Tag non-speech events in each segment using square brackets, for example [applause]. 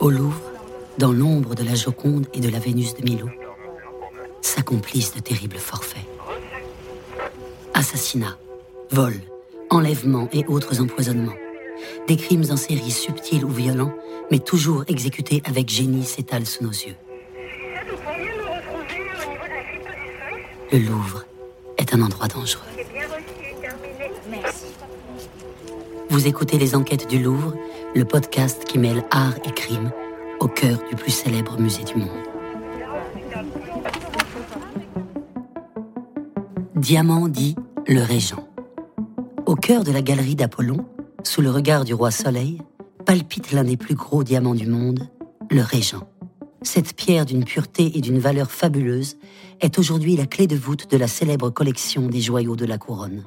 Au Louvre, dans l'ombre de la Joconde et de la Vénus de Milo, s'accomplissent de terribles forfaits. Assassinats, vols, enlèvements et autres empoisonnements. Des crimes en série subtils ou violents, mais toujours exécutés avec génie s'étalent sous nos yeux. Le Louvre est un endroit dangereux. Vous écoutez Les Enquêtes du Louvre, le podcast qui mêle art et crime au cœur du plus célèbre musée du monde. Diamant dit le Régent. Au cœur de la galerie d'Apollon, sous le regard du roi Soleil, palpite l'un des plus gros diamants du monde, le Régent. Cette pierre d'une pureté et d'une valeur fabuleuse est aujourd'hui la clé de voûte de la célèbre collection des joyaux de la couronne.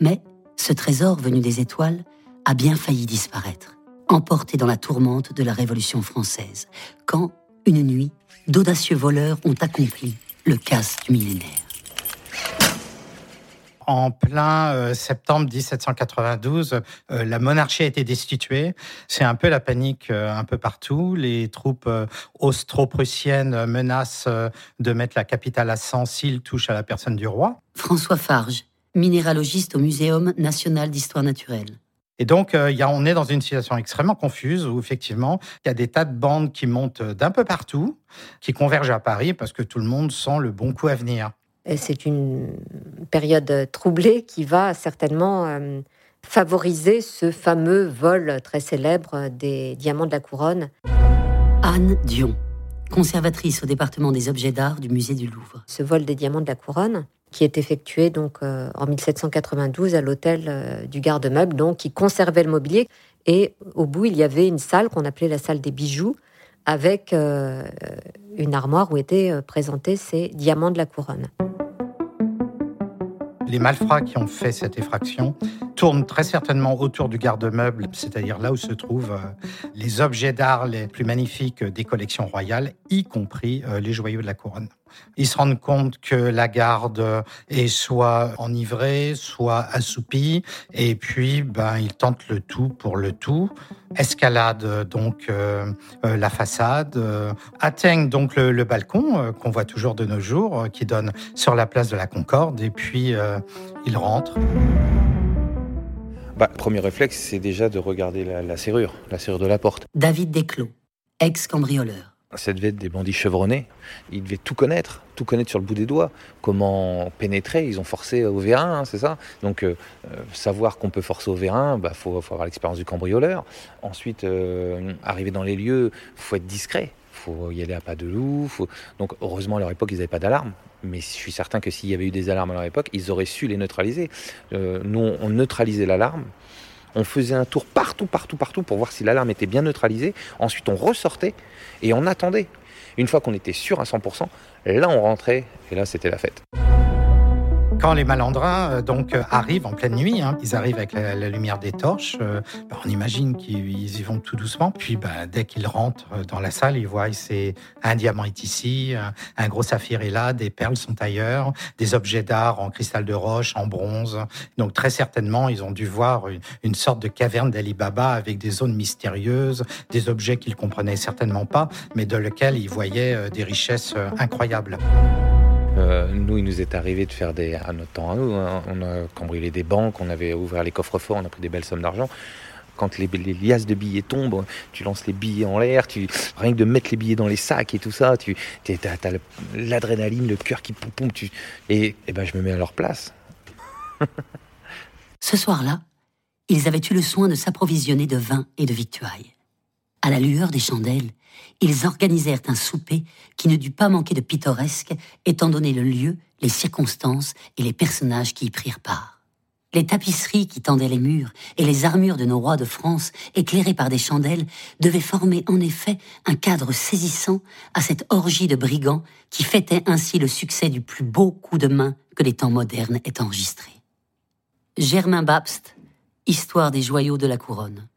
Mais ce trésor venu des étoiles a bien failli disparaître, emporté dans la tourmente de la Révolution française, quand, une nuit, d'audacieux voleurs ont accompli le casse du millénaire en plein euh, septembre 1792, euh, la monarchie a été destituée. C'est un peu la panique euh, un peu partout. Les troupes austro-prussiennes menacent de mettre la capitale à sang s'ils touchent à la personne du roi. François Farge, minéralogiste au Muséum national d'histoire naturelle. Et donc, y a, on est dans une situation extrêmement confuse où, effectivement, il y a des tas de bandes qui montent d'un peu partout, qui convergent à Paris parce que tout le monde sent le bon coup à venir. C'est une période troublée qui va certainement euh, favoriser ce fameux vol très célèbre des diamants de la couronne. Anne Dion, conservatrice au département des objets d'art du musée du Louvre. Ce vol des diamants de la couronne qui est effectué donc euh, en 1792 à l'hôtel euh, du garde-meuble, donc qui conservait le mobilier. Et au bout, il y avait une salle qu'on appelait la salle des bijoux, avec une armoire où étaient présentés ces diamants de la couronne les malfrats qui ont fait cette effraction tournent très certainement autour du garde-meuble, c'est-à-dire là où se trouvent euh, les objets d'art les plus magnifiques des collections royales, y compris euh, les joyaux de la couronne. Ils se rendent compte que la garde est soit enivrée, soit assoupie, et puis ben, ils tentent le tout pour le tout, escaladent donc euh, euh, la façade, euh, atteignent donc le, balcon qu'on voit toujours de nos jours, qui donne sur la place de la Concorde, et puis ils rentrent. Bah, premier réflexe, c'est déjà de regarder la, la serrure, la serrure de la porte. David Desclos, ex-cambrioleur. Ça devait être des bandits chevronnés. Ils devaient tout connaître, tout connaître sur le bout des doigts. Comment pénétrer Ils ont forcé au vérin, hein, c'est ça? Donc, euh, euh, savoir qu'on peut forcer au vérin, il bah, faut, avoir l'expérience du cambrioleur. Ensuite, euh, arriver dans les lieux, faut être discret. Faut y aller à pas de loup. Donc, heureusement, à leur époque, ils n'avaient pas d'alarme. Mais je suis certain que s'il y avait eu des alarmes à leur époque, ils auraient su les neutraliser. nous, on neutralisait l'alarme. On faisait un tour partout, partout, partout pour voir si l'alarme était bien neutralisée. Ensuite, on ressortait et on attendait. Une fois qu'on était sûr à 100%, là, on rentrait et là, c'était la fête. Quand les malandrins euh, donc euh, arrivent en pleine nuit, hein, ils arrivent avec la, lumière des torches. Euh, bah, on imagine qu'ils y vont tout doucement. Puis bah, dès qu'ils rentrent dans la salle, ils voient c'est un diamant est ici, un, gros saphir est là, des perles sont ailleurs, des objets d'art en cristal de roche, en bronze. Donc très certainement, ils ont dû voir une, une sorte de caverne d'Ali Baba avec des zones mystérieuses, des objets qu'ils comprenaient certainement pas, mais de lesquels ils voyaient des richesses incroyables. Euh, nous, il nous est arrivé de faire des. à notre temps à nous, hein. on a cambriolé des banques, on avait ouvert les coffres forts, on a pris des belles sommes d'argent. Quand les, liasses de billets tombent, tu lances les billets en l'air, tu, rien que de mettre les billets dans les sacs et tout ça, tu as, l'adrénaline, le cœur qui poum, tu, et, et ben je me mets à leur place. [laughs] Ce soir-là, ils avaient eu le soin de s'approvisionner de vin et de victuailles. À la lueur des chandelles, ils organisèrent un souper qui ne dut pas manquer de pittoresque, étant donné le lieu, les circonstances et les personnages qui y prirent part. Les tapisseries qui tendaient les murs et les armures de nos rois de France, éclairées par des chandelles, devaient former en effet un cadre saisissant à cette orgie de brigands qui fêtait ainsi le succès du plus beau coup de main que les temps modernes aient enregistré. Germain Babst, Histoire des joyaux de la couronne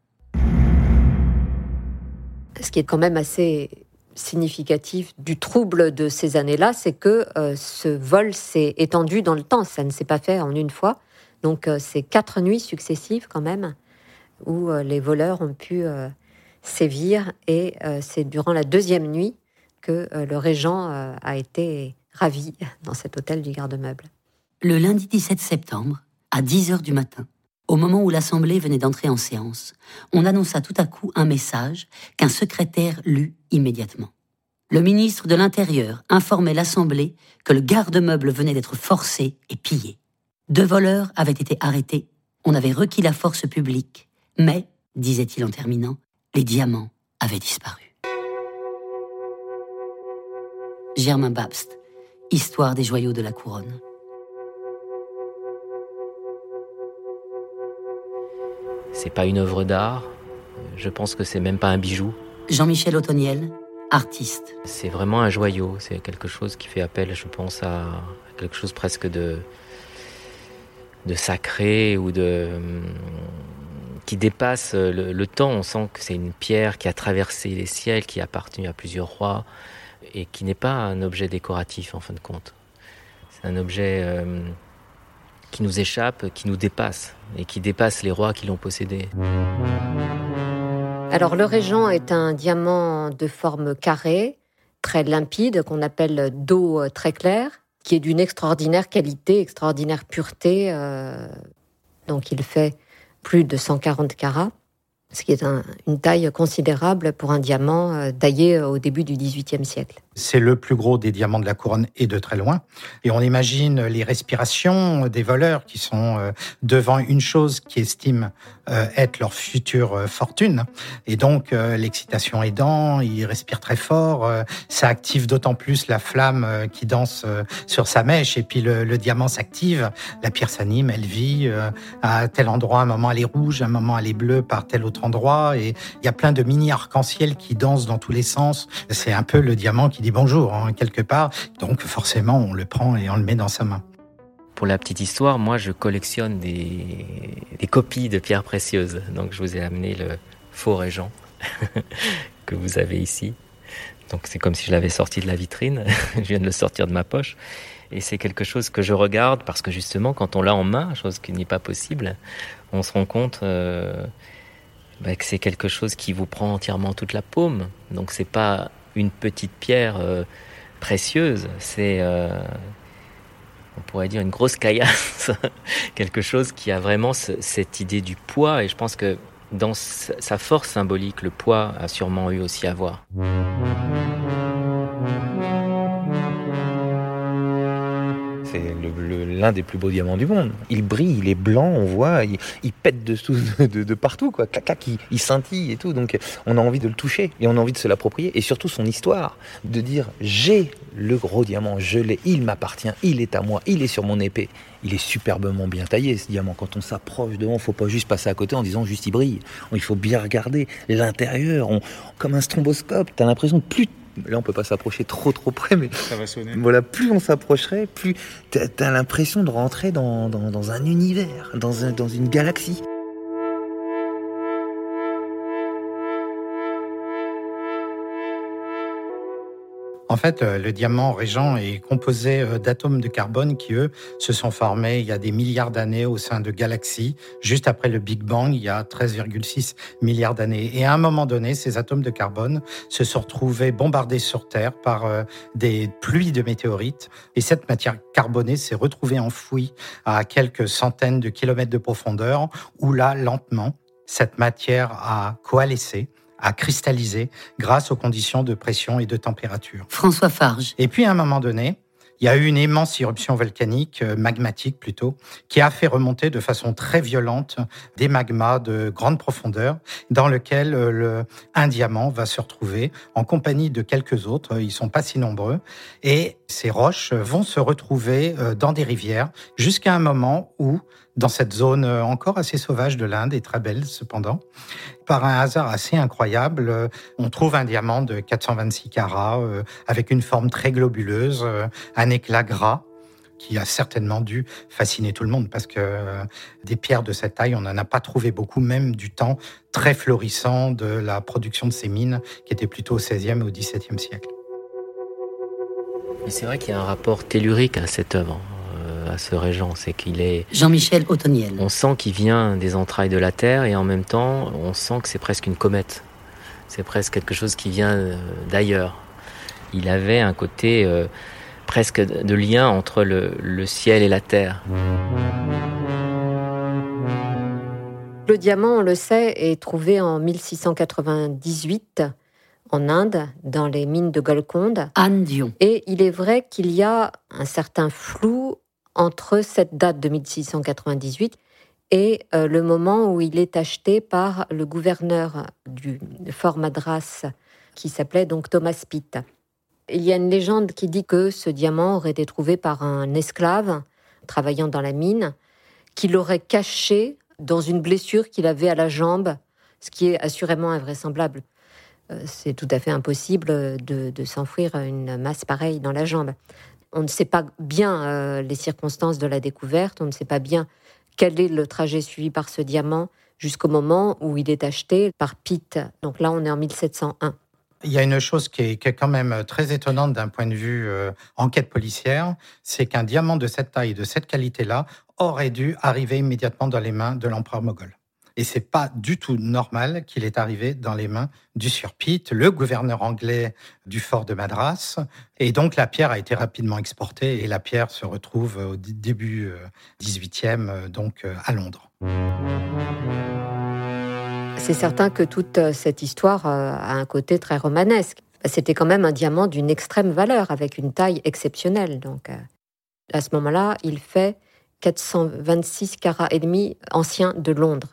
ce qui est quand même assez significatif du trouble de ces années-là, c'est que euh, ce vol s'est étendu dans le temps. Ça ne s'est pas fait en une fois. Donc, euh, c'est quatre nuits successives quand même où les voleurs ont pu sévir et c'est durant la deuxième nuit que le régent a été ravi dans cet hôtel du garde-meuble. Le lundi 17 septembre, à 10 heures du matin, au moment où l'Assemblée venait d'entrer en séance, on annonça tout à coup un message qu'un secrétaire lut immédiatement. Le ministre de l'Intérieur informait l'Assemblée que le garde-meuble venait d'être forcé et pillé. Deux voleurs avaient été arrêtés, on avait requis la force publique, mais, disait-il en terminant, les diamants avaient disparu. Germain Babst, Histoire des joyaux de la couronne. C'est pas une œuvre d'art. Je pense que c'est même pas un bijou. Jean-Michel Otoniel, artiste. C'est vraiment un joyau. C'est quelque chose qui fait appel, je pense, à quelque chose presque de de sacré ou de qui dépasse le, temps. On sent que c'est une pierre qui a traversé les ciels, qui a appartenu à plusieurs rois et qui n'est pas un objet décoratif en fin de compte. C'est un objet euh, qui nous échappe, qui nous dépasse et qui dépasse les rois qui l'ont possédé. Alors le régent est un diamant de forme carrée, très limpide, qu'on appelle d'eau très claire, qui est d'une extraordinaire qualité, extraordinaire pureté. Euh, donc il fait plus de 140 carats ce qui est une taille considérable pour un diamant euh, taillé au début du XVIIIe siècle. C'est le plus gros des diamants de la couronne et de très loin. Et on imagine les respirations des voleurs qui sont euh, devant une chose qui estiment euh, être leur future fortune. Et donc l'excitation aidant, ils respirent très fort. Ça active d'autant plus la flamme qui danse sur sa mèche. Et puis le, le diamant s'active, la pierre s'anime, elle vit. À tel endroit, un moment elle est rouge, un moment elle est bleue par tel autre endroit et il y a plein de mini arc-en-ciel qui dansent dans tous les sens. C'est un peu le diamant qui dit bonjour hein, quelque part. Donc forcément, on le prend et on le met dans sa main. Pour la petite histoire, moi je collectionne des, copies de pierres précieuses. Donc je vous ai amené le faux régent [laughs] que vous avez ici. Donc c'est comme si je l'avais sorti de la vitrine. [laughs] je viens de le sortir de ma poche. Et c'est quelque chose que je regarde parce que justement, quand on l'a en main, chose qui n'est pas possible, on se rend compte euh, bah, que c'est quelque chose qui vous prend entièrement toute la paume. Donc c'est pas une petite pierre euh, précieuse, c'est euh, on pourrait dire une grosse caillasse, [laughs] quelque chose qui a vraiment cette idée du poids. Et je pense que dans sa force symbolique, le poids a sûrement eu aussi à voir. L'un des plus beaux diamants du monde. Il brille, il est blanc, on voit, il, pète [laughs] de, de, partout, quoi. Clac, il, il, scintille et tout. Donc on a envie de le toucher et on a envie de se l'approprier. Et surtout son histoire, de dire j'ai le gros diamant, je l'ai, il m'appartient, il est à moi, il est sur mon épée. Il est superbement bien taillé ce diamant. Quand on s'approche devant, faut pas juste passer à côté en disant juste il brille. Il faut bien regarder l'intérieur, comme un stromboscope. T'as l'impression de plus Là, on peut pas s'approcher trop trop près, mais ça va sonner. Voilà, plus on s'approcherait, plus tu as, l'impression de rentrer dans, dans, un univers, dans, un, dans une galaxie. En fait, euh, le diamant régent est composé euh, d'atomes de carbone qui, eux, se sont formés il y a des milliards d'années au sein de galaxies, juste après le Big Bang, il y a 13,6 milliards d'années. Et à un moment donné, ces atomes de carbone se sont retrouvés bombardés sur Terre par euh, des pluies de météorites. Et cette matière carbonée s'est retrouvée enfouie à quelques centaines de kilomètres de profondeur, où là, lentement, cette matière a coalescé a cristallisé grâce aux conditions de pression et de température. François Farge. Et puis à un moment donné, il y a eu une immense éruption volcanique, euh, magmatique plutôt, qui a fait remonter de façon très violente des magmas de grande profondeur, dans lequel euh, le, un diamant va se retrouver en compagnie de quelques autres. Ils sont pas si nombreux, et ces roches vont se retrouver euh, dans des rivières jusqu'à un moment où dans cette zone euh, encore assez sauvage de l'Inde et très belle cependant. Par un hasard assez incroyable, euh, on trouve un diamant de 426 carats euh, avec une forme très globuleuse, un éclat gras qui a certainement dû fasciner tout le monde parce que des pierres de cette taille, on n'en a pas trouvé beaucoup, même du temps très florissant de la production de ces mines qui était plutôt au XVIe et au XVIIe siècle. Mais c'est vrai qu'il y a un rapport tellurique à cette œuvre à ce régent, c'est qu'il est... Jean-Michel Autoniel. On sent qu'il vient des entrailles de la Terre et en même temps, on sent que c'est presque une comète. C'est presque quelque chose qui vient euh, d'ailleurs. Il avait un côté euh, presque de lien entre le, ciel et la terre. Le diamant, on le sait, est trouvé en 1698 en Inde, dans les mines de Golconde. Andion. Et il est vrai qu'il y a un certain flou entre cette date de 1698 et euh, le moment où il est acheté par le gouverneur du Fort Madras, qui s'appelait donc Thomas Pitt. Il y a une légende qui dit que ce diamant aurait été trouvé par un esclave travaillant dans la mine, qui l'aurait caché dans une blessure qu'il avait à la jambe, ce qui est assurément invraisemblable. Euh, c'est tout à fait impossible de, s'enfouir une masse pareille dans la jambe. On ne sait pas bien euh, les circonstances de la découverte, on ne sait pas bien quel est le trajet suivi par ce diamant jusqu'au moment où il est acheté par Pitt. Donc là, on est en 1701. Il y a une chose qui est, quand même très étonnante d'un point de vue euh, enquête policière, c'est qu'un diamant de cette taille, de cette qualité-là, aurait dû arriver immédiatement dans les mains de l'empereur moghol. Et c'est pas du tout normal qu'il est arrivé dans les mains du Pitt, le gouverneur anglais du fort de Madras. Et donc la pierre a été rapidement exportée et la pierre se retrouve au début 18e, euh, donc euh, à Londres. C'est certain que toute euh, cette histoire a un côté très romanesque. C'était quand même un diamant d'une extrême valeur, avec une taille exceptionnelle. Donc, à ce moment-là, il fait 426 carats et demi anciens de Londres.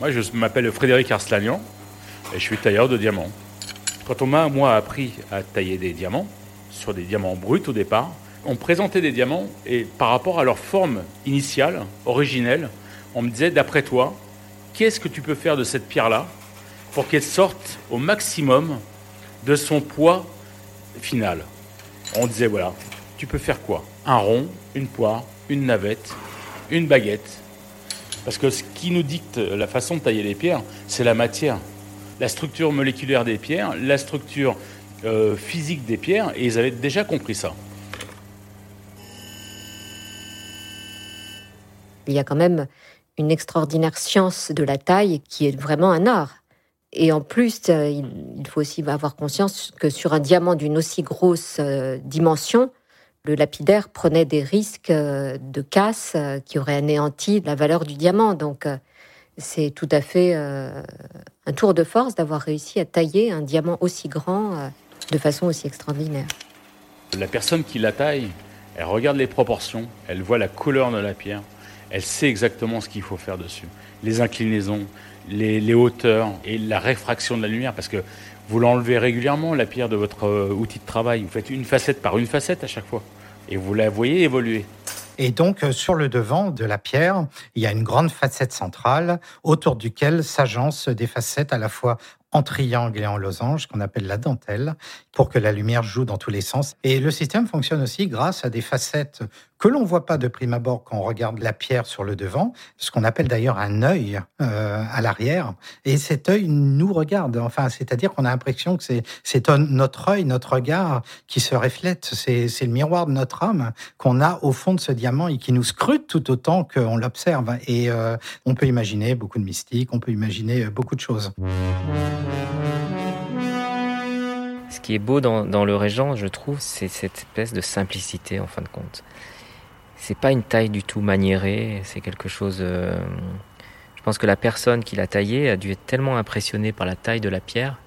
Moi, je m'appelle Frédéric Arslanian et je suis tailleur de diamants. Quand on m'a, appris à tailler des diamants, sur des diamants bruts au départ, on présentait des diamants et par rapport à leur forme initiale, originelle, on me disait, d'après toi, qu'est-ce que tu peux faire de cette pierre-là? Pour qu'elle sorte au maximum de son poids final On disait, voilà, tu peux faire quoi? Un rond, une poire, une navette, une baguette, parce que ce qui nous dicte la façon de tailler les pierres, c'est la matière, la structure moléculaire des pierres, la structure euh, physique des pierres, et ils avaient déjà compris ça. Il y a quand même une extraordinaire science de la taille qui est vraiment un art. Et en plus, euh, il faut aussi avoir conscience que sur un diamant d'une aussi grosse euh, dimension, le lapidaire prenait des risques euh, de casse qui auraient anéanti la valeur du diamant. Donc, c'est tout à fait un tour de force d'avoir réussi à tailler un diamant aussi grand de façon aussi extraordinaire. La personne qui la taille, elle regarde les proportions, elle voit la couleur de la pierre, elle sait exactement ce qu'il faut faire dessus. Les inclinaisons, les, hauteurs et la réfraction de la lumière, parce que vous l'enlevez régulièrement, la pierre de votre euh, outil de travail. Vous faites une facette par une facette à chaque fois. Et vous la voyez évoluer. Et donc, euh, sur le devant de la pierre, il y a une grande facette centrale autour duquel s'agencent des facettes à la fois en triangle et en losange, qu'on appelle la dentelle, pour que la lumière joue dans tous les sens. Et le système fonctionne aussi grâce à des facettes que l'on voit pas de prime abord quand on regarde la pierre sur le devant, ce qu'on appelle d'ailleurs un œil euh, à l'arrière. Et cet œil nous regarde. Enfin, c'est-à-dire qu'on a l'impression que c'est notre œil, notre regard qui se reflète. C'est le miroir de notre âme qu'on a au fond de ce diamant et qui nous scrute tout autant qu'on l'observe. Et euh, on peut imaginer beaucoup de mystique, on peut imaginer beaucoup de choses. Ce qui est beau dans, le régent, je trouve, c'est cette espèce de simplicité en fin de compte. C'est pas une taille du tout maniérée, c'est quelque chose. Euh, je pense que la personne qui l'a taillé a dû être tellement impressionnée par la taille de la pierre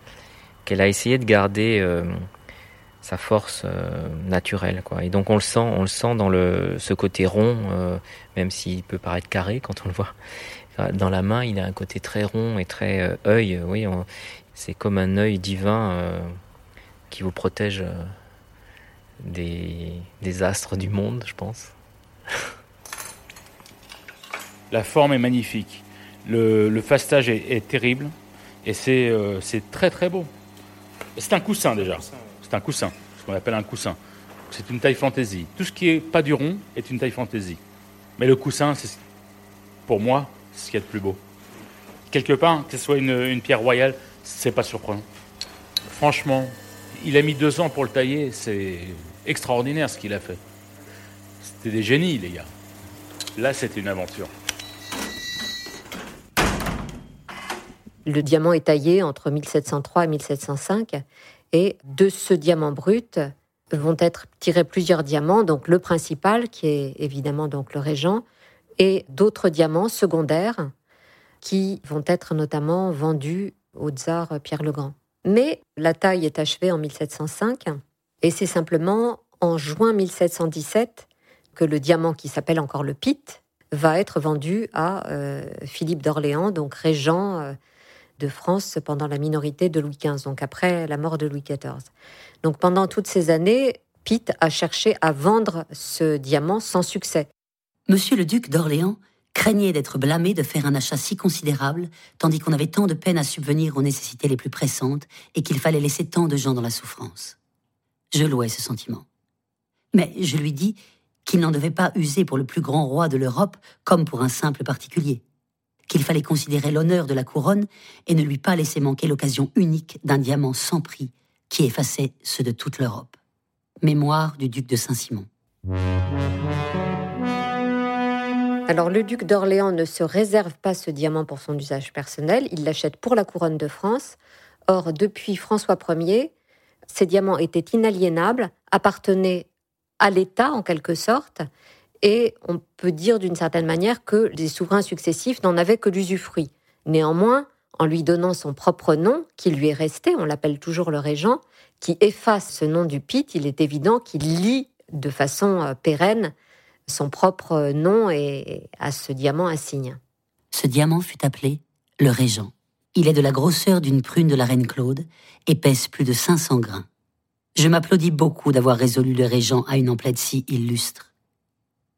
qu'elle a essayé de garder euh, sa force euh, naturelle, quoi. Et donc on le sent, on le sent dans le ce côté rond, même s'il peut paraître carré quand on le voit. Dans la main, il a un côté très rond et très œil. Oui, c'est comme un œil divin euh, qui vous protège euh, des, astres du monde, je pense. La forme est magnifique. Le, fastage est, terrible. Et euh, c'est très très beau. C'est un coussin déjà. C'est un coussin. Ce qu'on appelle un coussin. C'est une taille fantaisie. Tout ce qui est pas du rond est une taille fantaisie. Mais le coussin, c'est pour moi ce qu'il y a de plus beau. quelque part, que ce soit une, pierre royale, c'est pas surprenant. Franchement, il a mis deux ans pour le tailler, c'est extraordinaire ce qu'il a fait. C'était des génies, les gars. Là, c'était une aventure. Le diamant est taillé entre 1703 et 1705, et de ce diamant brut vont être tirés plusieurs diamants, donc le principal, qui est évidemment donc le régent, et d'autres diamants secondaires qui vont être notamment vendus au tsar Pierre le Grand. Mais la taille est achevée en 1705 et c'est simplement en juin 1717 que le diamant qui s'appelle encore le Pitt va être vendu à euh, Philippe d'Orléans, donc régent euh, de France pendant la minorité de Louis XV, donc après la mort de Louis XIV. Donc pendant toutes ces années, Pitt a cherché à vendre ce diamant sans succès. Monsieur le duc d'Orléans craignait d'être blâmé de faire un achat si considérable, tandis qu'on avait tant de peine à subvenir aux nécessités les plus pressantes et qu'il fallait laisser tant de gens dans la souffrance. Je louais ce sentiment. Mais je lui dis qu'il n'en devait pas user pour le plus grand roi de l'Europe comme pour un simple particulier, qu'il fallait considérer l'honneur de la couronne et ne lui pas laisser manquer l'occasion unique d'un diamant sans prix qui effaçait ceux de toute l'Europe. Mémoire du duc de Saint-Simon. Alors le duc d'Orléans ne se réserve pas ce diamant pour son usage personnel, il l'achète pour la couronne de France. Or, depuis François Ier, ces diamants étaient inaliénables, appartenaient à l'État en quelque sorte, et on peut dire d'une certaine manière que les souverains successifs n'en avaient que l'usufruit. Néanmoins, en lui donnant son propre nom, qui lui est resté, on l'appelle toujours le régent, qui efface ce nom du Pitt, il est évident qu'il lie de façon euh, pérenne son propre nom et à ce diamant insigne. Ce diamant fut appelé le Régent. Il est de la grosseur d'une prune de la reine Claude et pèse plus de 500 grains. Je m'applaudis beaucoup d'avoir résolu le Régent à une emplette si illustre.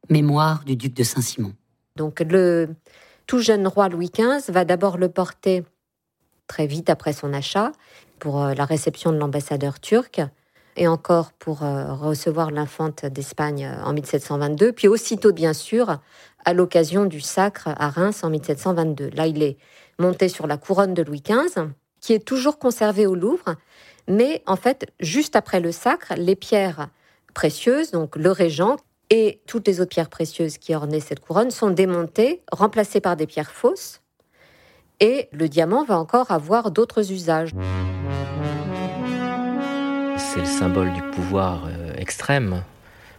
Mémoire du duc de Saint-Simon. Donc le tout jeune roi Louis XV va d'abord le porter très vite après son achat pour euh, la réception de l'ambassadeur turc et encore pour euh, recevoir l'infante d'Espagne euh, en 1722, puis aussitôt bien sûr à l'occasion du sacre à Reims en 1722. Là, il est monté sur la couronne de Louis XV, qui est toujours conservée au Louvre, mais en fait, juste après le sacre, les pierres précieuses, donc le régent et toutes les autres pierres précieuses qui ornaient cette couronne sont démontées, remplacées par des pierres fausses, et le diamant va encore avoir d'autres usages c'est le symbole du pouvoir euh, extrême.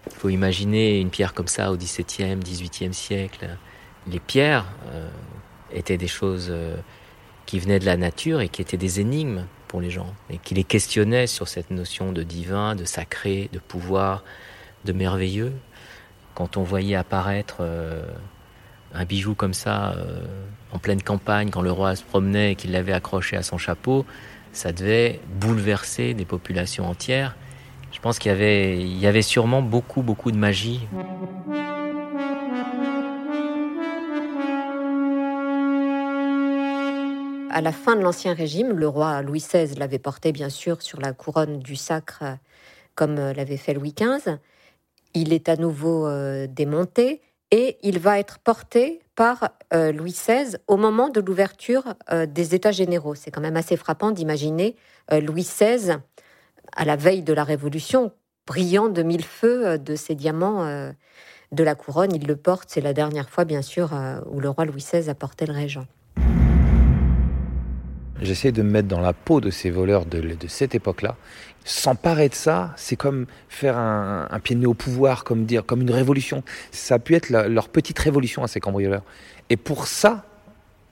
Il faut imaginer une pierre comme ça au XVIIe, XVIIIe siècle. Les pierres euh, étaient des choses euh, qui venaient de la nature et qui étaient des énigmes pour les gens, et qui les questionnaient sur cette notion de divin, de sacré, de pouvoir, de merveilleux. Quand on voyait apparaître un bijou comme ça en pleine campagne, quand le roi se promenait et qu'il l'avait accroché à son chapeau, ça devait bouleverser des populations entières. Je pense qu'il y y avait sûrement beaucoup, beaucoup de magie. À la fin de l'Ancien Régime, le roi Louis XVI l'avait porté bien sûr sur la couronne du sacre comme l'avait fait Louis XV. Il est à nouveau euh, démonté et il va être porté par euh, Louis XVI au moment de l'ouverture euh, des États généraux. C'est quand même assez frappant d'imaginer euh, Louis XVI à la veille de la Révolution, brillant de mille feux de ses diamants de la couronne. Il le porte, c'est la dernière fois bien sûr où le roi Louis XVI a porté le régent. J'essaie de me mettre dans la peau de ces voleurs de, cette époque-là. S'emparer de ça, c'est comme faire un, pied de nez au pouvoir, comme dire, comme une révolution. Ça a pu être leur petite révolution à ces cambrioleurs. Et pour ça,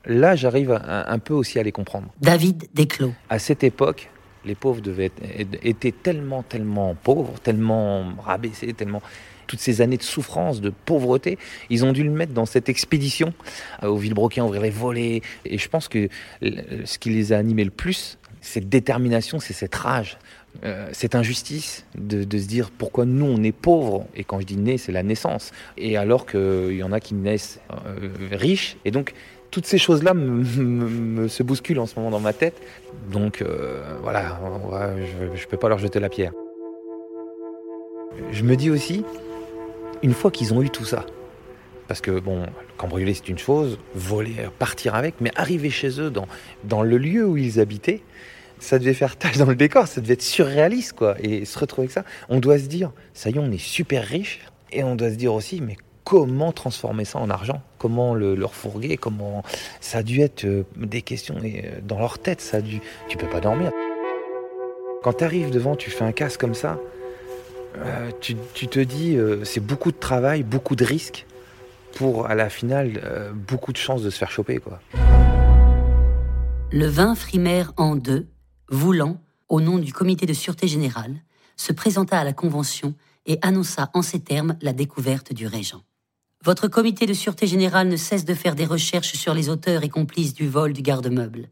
là, j'arrive un, peu aussi à les comprendre. David Desclos. À cette époque, les pauvres devaient être, étaient tellement, tellement pauvres, tellement rabaissés, tellement toutes ces années de souffrance, de pauvreté, ils ont dû le mettre dans cette expédition euh, au Villebroquin, ouvrir les volets. Et je pense que ce qui les a animés le plus, cette détermination, c'est cette rage, euh, cette injustice de, se dire pourquoi nous on est pauvres. Et quand je dis né, c'est la naissance. Et alors qu'il y en a qui naissent euh, riches. Et donc toutes ces choses-là me, se bousculent en ce moment dans ma tête. Donc voilà, je ne peux pas leur jeter la pierre. Je me dis aussi, une fois qu'ils ont eu tout ça, Parce que, bon, cambrioler, c'est une chose, voler, partir avec, mais arriver chez eux, dans, dans le lieu où ils habitaient, ça devait faire tâche dans le décor, ça devait être surréaliste, quoi. Et se retrouver avec ça, on doit se dire, ça y est, on est super riche, et on doit se dire aussi, mais comment transformer ça en argent? Comment le, le refourguer Comment ça a dû être euh, des questions euh, dans leur tête. Ça a dû. Tu peux pas dormir. Quand tu arrives devant, tu fais un casse comme ça. Euh, tu, te dis, euh, c'est beaucoup de travail, beaucoup de risques pour à la finale euh, beaucoup de chances de se faire choper, quoi. Le 20 Frimaire en deux, voulant, au nom du comité de sûreté générale, se présenta à la Convention et annonça en ces termes la découverte du régent. Votre comité de sûreté générale ne cesse de faire des recherches sur les auteurs et complices du vol du garde-meuble.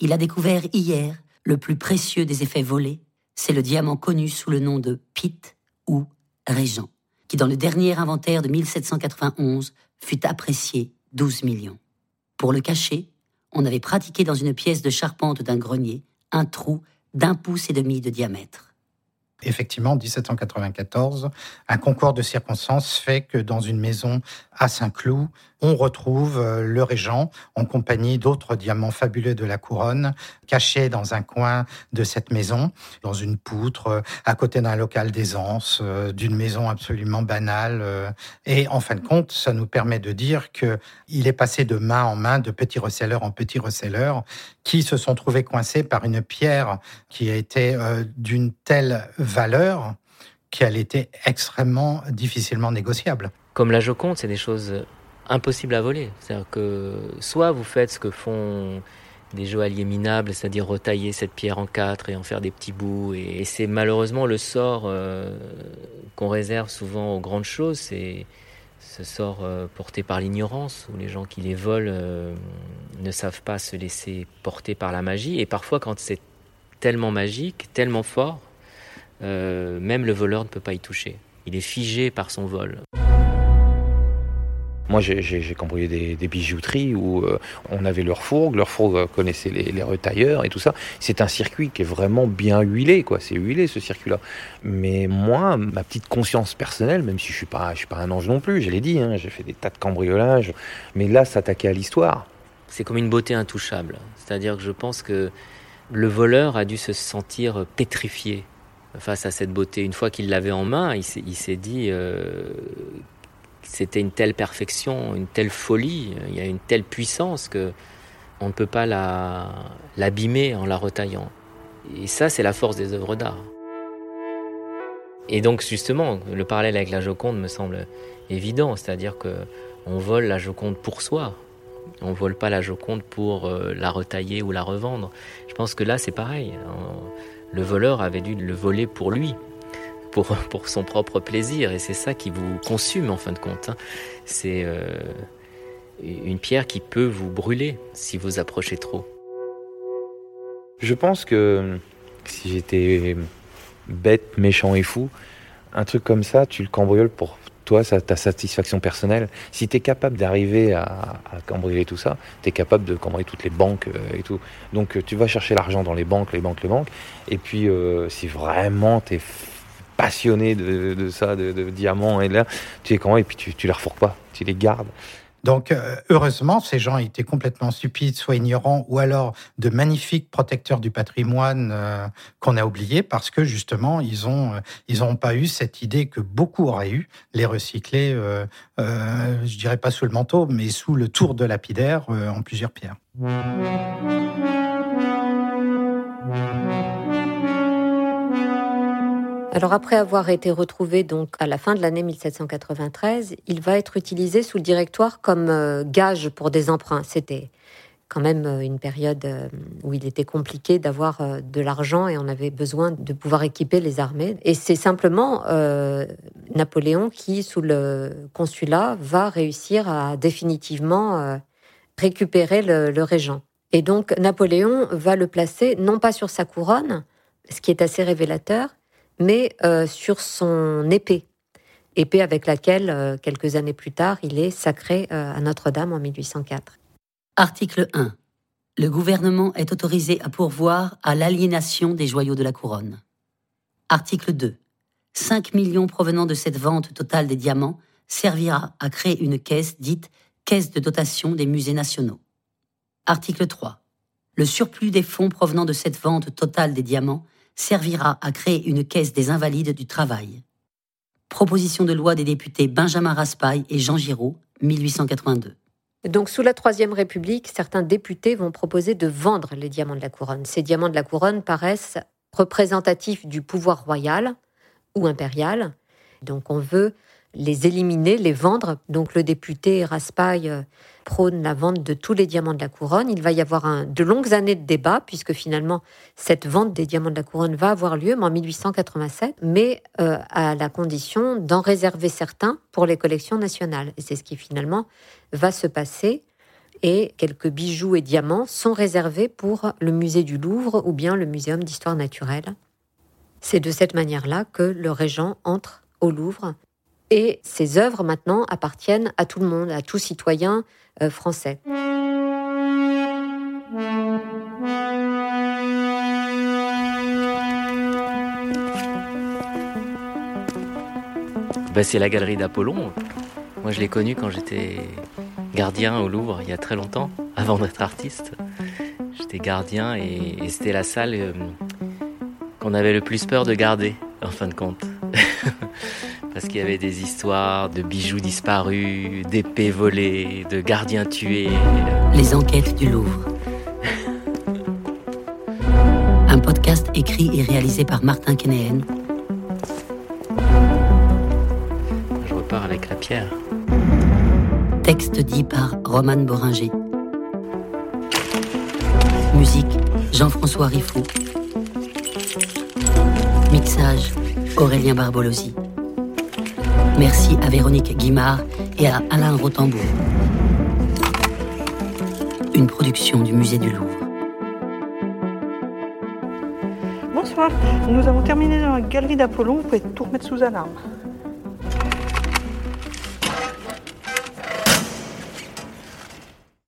Il a découvert hier le plus précieux des effets volés, c'est le diamant connu sous le nom de Pitt ou Régent, qui dans le dernier inventaire de 1791 fut apprécié 12 millions. Pour le cacher, on avait pratiqué dans une pièce de charpente d'un grenier un trou d'un pouce et demi de diamètre. Effectivement, en 1794, un concours de circonstances fait que dans une maison à Saint-Cloud, on retrouve euh, le régent en compagnie d'autres diamants fabuleux de la couronne, cachés dans un coin de cette maison, dans une poutre, euh, à côté d'un local d'aisance, euh, d'une maison absolument banale. Et en fin de compte, ça nous permet de dire que il est passé de main en main, de petit receleur en petit receleur, qui se sont trouvés coincés par une pierre qui a été d'une telle valeur qu'elle était extrêmement difficilement négociable. Comme la Joconde, c'est des choses impossibles à voler. C'est-à-dire que soit vous faites ce que font des joailliers minables, c'est-à-dire retailler cette pierre en quatre et en faire des petits bouts. Et, c'est malheureusement le sort euh, qu'on réserve souvent aux grandes choses. C'est ce sort euh, porté par l'ignorance, où les gens qui les volent euh, ne savent pas se laisser porter par la magie. Et parfois, quand c'est tellement magique, tellement fort, même le voleur ne peut pas y toucher. Il est figé par son vol. Moi, j'ai- cambriolé des, des bijouteries où euh, on avait leur fourgue, leur fourgue connaissait les, retailleurs et tout ça. C'est un circuit qui est vraiment bien huilé, quoi. C'est huilé ce circuit-là. Mais moi, ma petite conscience personnelle, même si je suis pas, je suis pas un ange non plus, je l'ai dit, hein, j'ai fait des tas de cambriolages. Mais là, s'attaquer à l'histoire, C'est comme une beauté intouchable. C'est-à-dire que je pense que le voleur a dû se sentir pétrifié face à cette beauté. Une fois qu'il l'avait en main, il s'est dit euh, c'était une telle perfection, une telle folie, il y a une telle puissance que on ne peut pas la- l'abîmer en la retaillant. Et ça, c'est la force des œuvres d'art. Et donc justement, le parallèle avec la Joconde me semble évident, c'est-à-dire que on vole la Joconde pour soi, on vole pas la Joconde pour euh, la retailler ou la revendre. Je pense que là, c'est pareil. Le voleur avait dû le voler pour lui, pour, pour son propre plaisir. Et c'est ça qui vous consume en fin de compte. hein. C'est euh, une pierre qui peut vous brûler si vous approchez trop. Je pense que si j'étais bête, méchant et fou, un truc comme ça, tu le cambrioles pour toi, ta satisfaction personnelle. Si tu es capable d'arriver à, cambrioler tout ça, tu es capable de cambrioler toutes les banques euh, et tout. Donc tu vas chercher l'argent dans les banques, les banques, les banques. Et puis euh, si vraiment tu es passionné de, de ça, de, de diamants, et là, tu es comment Et puis tu, tu les pas, tu les gardes. Donc, euh, heureusement, ces gens étaient complètement stupides, soit ignorants, ou alors de magnifiques protecteurs du patrimoine euh, qu'on a oubliés, parce que justement, ils ont, euh, ils n'ont pas eu cette idée que beaucoup auraient eu, les recycler, je dirais pas sous le manteau, mais sous le tour de lapidaire en plusieurs pierres. Alors après avoir été retrouvé donc à la fin de l'année 1793, il va être utilisé sous le directoire comme euh, gage pour des emprunts. C'était quand même euh, une période euh, où il était compliqué d'avoir de l'argent et on avait besoin de pouvoir équiper les armées. Et c'est simplement Napoléon qui, sous le consulat, va réussir à définitivement récupérer le régent. Et donc Napoléon va le placer non pas sur sa couronne, ce qui est assez révélateur, mais euh, sur son épée. Épée avec laquelle, euh, quelques années plus tard, il est sacré euh, à Notre-Dame en 1804. Article 1. Le gouvernement est autorisé à pourvoir à l'aliénation des joyaux de la couronne. Article 2. 5 millions provenant de cette vente totale des diamants servira à créer une caisse dite Caisse de dotation des musées nationaux. Article 3. Le surplus des fonds provenant de cette vente totale des diamants servira à créer une caisse des invalides du travail. Proposition de loi des députés Benjamin Raspail et Jean Giraud, 1882. Donc, sous la Troisième République, certains députés vont proposer de vendre les diamants de la couronne. Ces diamants de la couronne paraissent représentatifs du pouvoir royal ou impérial. Donc, on veut les éliminer, les vendre. Donc le député Raspail euh, prône la vente de tous les diamants de la couronne. Il va y avoir de longues années de débat, puisque finalement cette vente des diamants de la couronne va avoir lieu, mais en 1887, mais euh, à la condition d'en réserver certains pour les collections nationales. Et c'est ce qui finalement va se passer. Et quelques bijoux et diamants sont réservés pour le musée du Louvre ou bien le Muséum d'histoire naturelle. C'est de cette manière-là que le régent entre au Louvre et ces œuvres maintenant appartiennent à tout le monde, à tout citoyen français. Ben, c'est la galerie d'Apollon. Moi, je l'ai connue quand j'étais gardien au Louvre il y a très longtemps, [laughs] avant d'être artiste. J'étais gardien et, et c'était la salle euh, qu'on avait le plus peur de garder, en fin de compte. [laughs] parce qu'il y avait des histoires de bijoux disparus, d'épées volées, de gardiens tués. Les enquêtes du Louvre. [laughs] Un podcast écrit et réalisé par Martin Kenéen. Je repars avec la pierre. Texte dit par Roman Boringer. Musique Jean-François Riffaut. Mixage Aurélien Barbolosi. Merci à Véronique Guimard et à Alain Rotambourg. Une production du Musée du Louvre. Bonsoir, nous avons terminé dans la galerie d'Apollon, vous pouvez tout remettre sous alarme.